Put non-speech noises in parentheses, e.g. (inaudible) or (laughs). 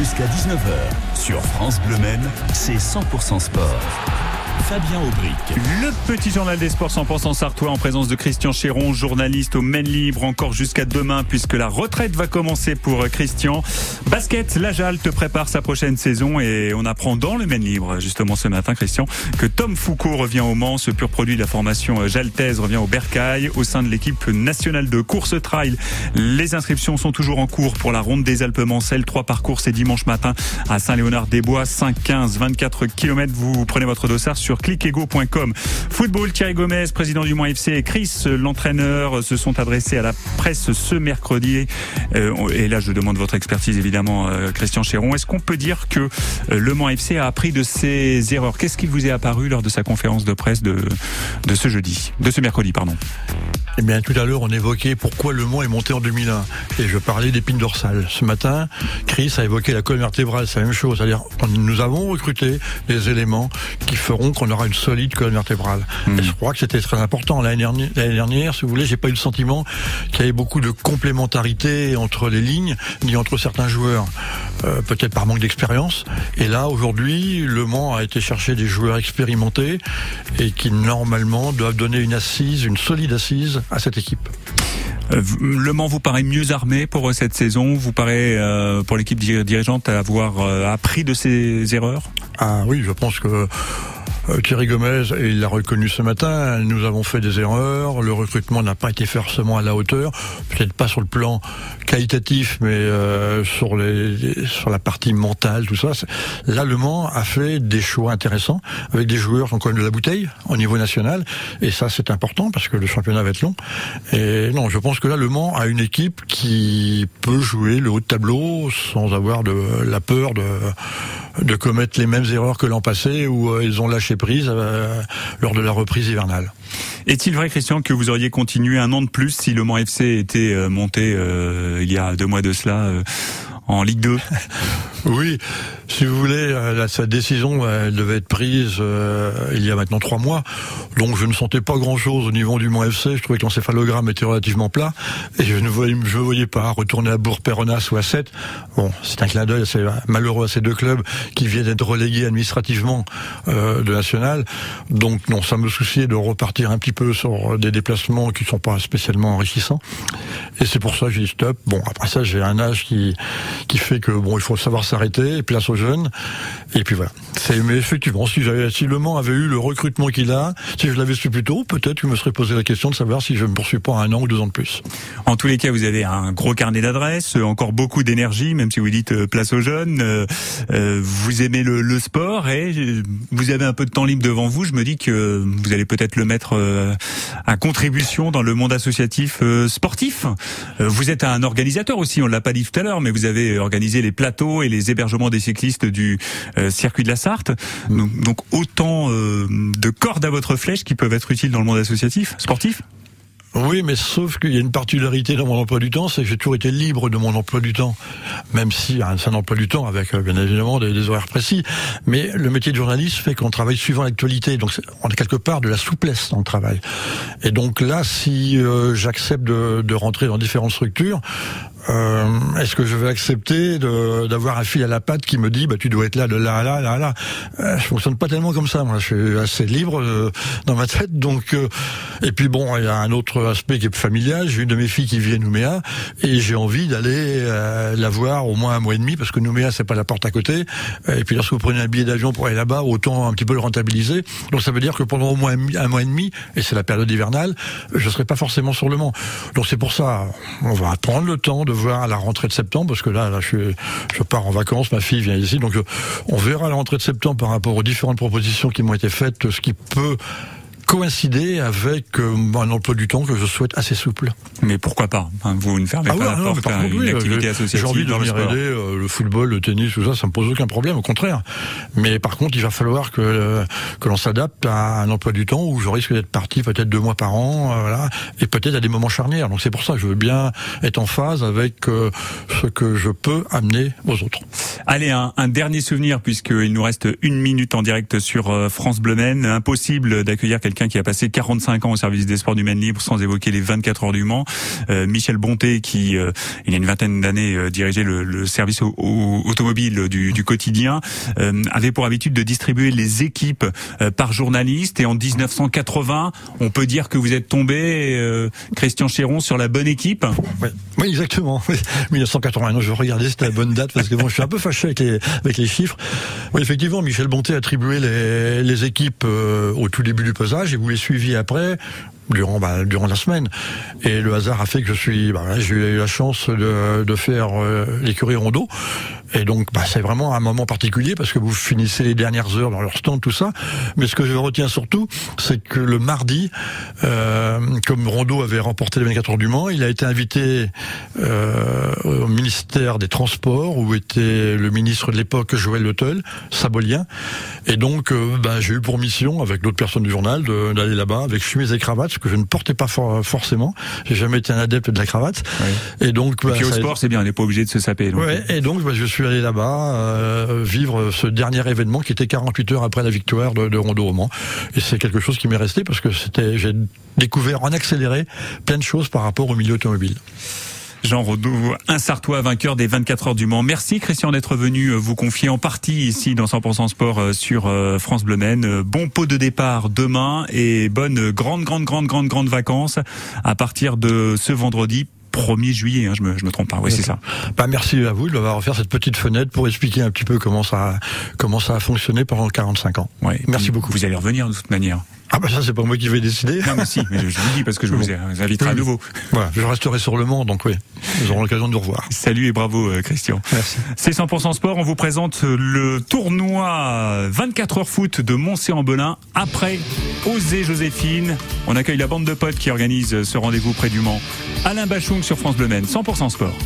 Jusqu'à 19h, sur France Bleu Men, c'est 100% sport. Fabien Aubric. Le petit journal des sports 100% sartois en présence de Christian Chéron, journaliste au Maine Libre, encore jusqu'à demain puisque la retraite va commencer pour Christian. Basket, la Jal te prépare sa prochaine saison et on apprend dans le Maine Libre, justement ce matin, Christian, que Tom Foucault revient au Mans, ce pur produit de la formation Jaltaise revient au Bercail au sein de l'équipe nationale de course trail. Les inscriptions sont toujours en cours pour la ronde des Alpes Mancelles. Trois parcours c'est dimanche matin à Saint-Léonard-des-Bois, 5, 15, 24 km. Vous prenez votre dossard sur clickego.com. Football, Thierry Gomez, président du Mans FC, et Chris, l'entraîneur, se sont adressés à la presse ce mercredi. Euh, et là, je demande votre expertise, évidemment, euh, Christian Chéron. Est-ce qu'on peut dire que euh, le Mans FC a appris de ses erreurs? Qu'est-ce qui vous est apparu lors de sa conférence de presse de, de ce jeudi, de ce mercredi, pardon? Eh bien, tout à l'heure, on évoquait pourquoi le Mans est monté en 2001. Et je parlais d'épines dorsales. Ce matin, Chris a évoqué la colonne vertébrale. C'est la même chose. C'est-à-dire, nous avons recruté des éléments qui feront qu'on aura une solide colonne vertébrale. Hmm. Et je crois que c'était très important. L'année dernière, dernière, si vous voulez, j'ai pas eu le sentiment qu'il y avait beaucoup de complémentarité entre les lignes, ni entre certains joueurs. Euh, peut-être par manque d'expérience. Et là, aujourd'hui, Le Mans a été chercher des joueurs expérimentés et qui, normalement, doivent donner une assise, une solide assise à cette équipe. Euh, le Mans vous paraît mieux armé pour euh, cette saison? Vous paraît, pour l'équipe dirigeante, avoir appris de ses erreurs? Ah oui, je pense que euh, Thierry Gomez, il l'a reconnu ce matin, nous avons fait des erreurs, le recrutement n'a pas été forcément à la hauteur, peut-être pas sur le plan qualitatif, mais euh, sur, les, sur la partie mentale, tout ça. L'Allemand a fait des choix intéressants, avec des joueurs qui ont quand même de la bouteille au niveau national, et ça c'est important parce que le championnat va être long. Et non, je pense que là, Le Mans a une équipe qui peut jouer le haut de tableau sans avoir de la peur de, de commettre les mêmes erreurs que l'an passé où euh, ils ont lâché prise euh, lors de la reprise hivernale. Est-il vrai, Christian, que vous auriez continué un an de plus si le Mans FC était euh, monté il y a deux mois de cela en Ligue 2 (laughs) Oui, si vous voulez, euh, sa décision elle devait être prise euh, il y a maintenant trois mois, donc je ne sentais pas grand-chose au niveau du Mont FC. Je trouvais que l'encéphalogramme était relativement plat et je ne voyais, pas retourner à Bourg-Péronas ou à 7. Bon, c'est un clin d'œil assez malheureux à ces deux clubs qui viennent d'être relégués administrativement euh, de national. Donc non, ça me souciait de repartir un petit peu sur des déplacements qui sont pas spécialement enrichissants. Et c'est pour ça que j'ai dit stop. Bon, après ça, j'ai un âge qui qui fait que bon, il faut savoir s'arrêter, place aux jeunes. Et puis voilà. Mais effectivement, si, si Le Mans avait eu le recrutement qu'il a, si je l'avais su plus tôt, peut-être que me serais posé la question de savoir si je me poursuis pas un an ou deux ans de plus. En tous les cas, vous avez un gros carnet d'adresses, encore beaucoup d'énergie, même si vous dites euh, place aux jeunes. Euh, euh, vous aimez le, le, sport et vous avez un peu de temps libre devant vous. Je me dis que vous allez peut-être le mettre à contribution dans le monde associatif sportif. Vous êtes un organisateur aussi, on l'a pas dit tout à l'heure, mais vous avez organisé les plateaux et les hébergements des cyclistes du circuit de la Sarthe. Donc, autant euh, de cordes à votre flèche qui peuvent être utiles dans le monde associatif, sportif? Oui, mais sauf qu'il y a une particularité dans mon emploi du temps, c'est que j'ai toujours été libre de mon emploi du temps, même si c'est un emploi du temps avec euh, bien évidemment des, horaires précis. Mais le métier de journaliste fait qu'on travaille suivant l'actualité, donc on a quelque part de la souplesse dans le travail. Et donc là, si euh, j'accepte de, rentrer dans différentes structures, euh, est-ce que je vais accepter d'avoir un fil à la patte qui me dit bah tu dois être là de là à là là là. Euh, je fonctionne pas tellement comme ça moi. Je suis assez libre euh, dans ma tête. Donc euh, et puis bon il y a un autre aspect qui est familial. J'ai une de mes filles qui vit à Nouméa et j'ai envie d'aller la voir au moins un mois et demi parce que Nouméa c'est pas la porte à côté. Et puis lorsque vous prenez un billet d'avion pour aller là-bas autant un petit peu le rentabiliser. Donc ça veut dire que pendant au moins un mois et demi et c'est la période hivernale je serai pas forcément sur le Mans. Donc c'est pour ça on va prendre le temps de voir à la rentrée de septembre, parce que là, je, je pars en vacances, ma fille vient ici, donc on verra à la rentrée de septembre par rapport aux différentes propositions qui m'ont été faites, ce qui peut coïncider avec euh, un emploi du temps que je souhaite assez souple. Mais pourquoi pas? Vous ne fermez ah pas la porte à une activité associative J'ai envie de venir aider euh, le football, le tennis, tout ça, ça me pose aucun problème, au contraire. Mais par contre, il va falloir que euh, que l'on s'adapte à un emploi du temps où je risque d'être parti peut-être deux mois par an, voilà, et peut-être à des moments charnières. Donc c'est pour ça que je veux bien être en phase avec ce que je peux amener aux autres. Allez, un, un dernier souvenir puisqu'il nous reste une minute en direct sur France Bleu Impossible d'accueillir quelqu'un quelqu'un qui a passé 45 ans au service des sports du Maine Libre, sans évoquer les 24 heures du Mans. Michel Bonté, qui il y a une vingtaine d'années dirigeait le, service automobile du, quotidien, avait pour habitude de distribuer les équipes par journaliste. Et en 1980, on peut dire que vous êtes tombé, Christian Chéron, sur la bonne équipe. Oui, exactement. 1980. Je regardais, c'était la bonne date parce que bon, je suis un peu fâché avec les, chiffres. Oui, effectivement, Michel Bonté attribuait les, les équipes euh, au tout début du pesage et vous les suiviez après durant bah, durant la semaine. Et le hasard a fait que je suis, bah, j'ai eu la chance de, de faire euh, l'écurie Rondeau. Et donc, bah, c'est vraiment un moment particulier parce que vous finissez les dernières heures dans leur stand, tout ça. Mais ce que je retiens surtout, c'est que le mardi, euh, comme Rondeau avait remporté les 24 heures du Mans, il a été invité euh, au ministère des Transports où était le ministre de l'époque Joël Le Sabolien. Et donc, j'ai eu pour mission, avec d'autres personnes du journal, d'aller là-bas avec chemise et cravate, que je ne portais pas forcément. J'ai jamais été un adepte de la cravate. Et donc, bah, et puis au sport, c'est bien, on n'est pas obligé de se saper. Donc. Ouais, et donc, bah, je suis allé là-bas euh, vivre ce dernier événement qui était 48 heures après la victoire de, de Rondeau Roman. Et c'est quelque chose qui m'est resté parce que c'était, j'ai découvert en accéléré plein de choses par rapport au milieu automobile. Jean Rodou, un Sartois vainqueur des 24 heures du Mans. Merci Christian d'être venu euh, vous confier en partie ici dans 100% Sport euh, sur euh, France Bleu Maine. Bon pot de départ demain et bonne grande grande grande grande grande vacances à partir de ce vendredi 1er juillet, hein, je, me, je me trompe pas. Oui, c'est ça. Bah, merci à vous de m'avoir offert cette petite fenêtre pour expliquer un petit peu comment ça, comment ça a fonctionné pendant 45 ans. Ouais, merci beaucoup. Vous allez revenir de toute manière. Ah bah ça c'est pas moi qui vais décider. Non mais si, mais je, vous dis parce que je vous inviterai à nouveau. Voilà, je resterai sur le Mans donc oui, nous aurons l'occasion de nous revoir. Salut et bravo euh, Christian. Merci. C'est 100% sport, on vous présente le tournoi 24 heures foot de Montcé-en-Belin après Osez Joséphine. On accueille la bande de potes qui organise ce rendez-vous près du Mans. Alain Bachung sur France Bleu 100% sport.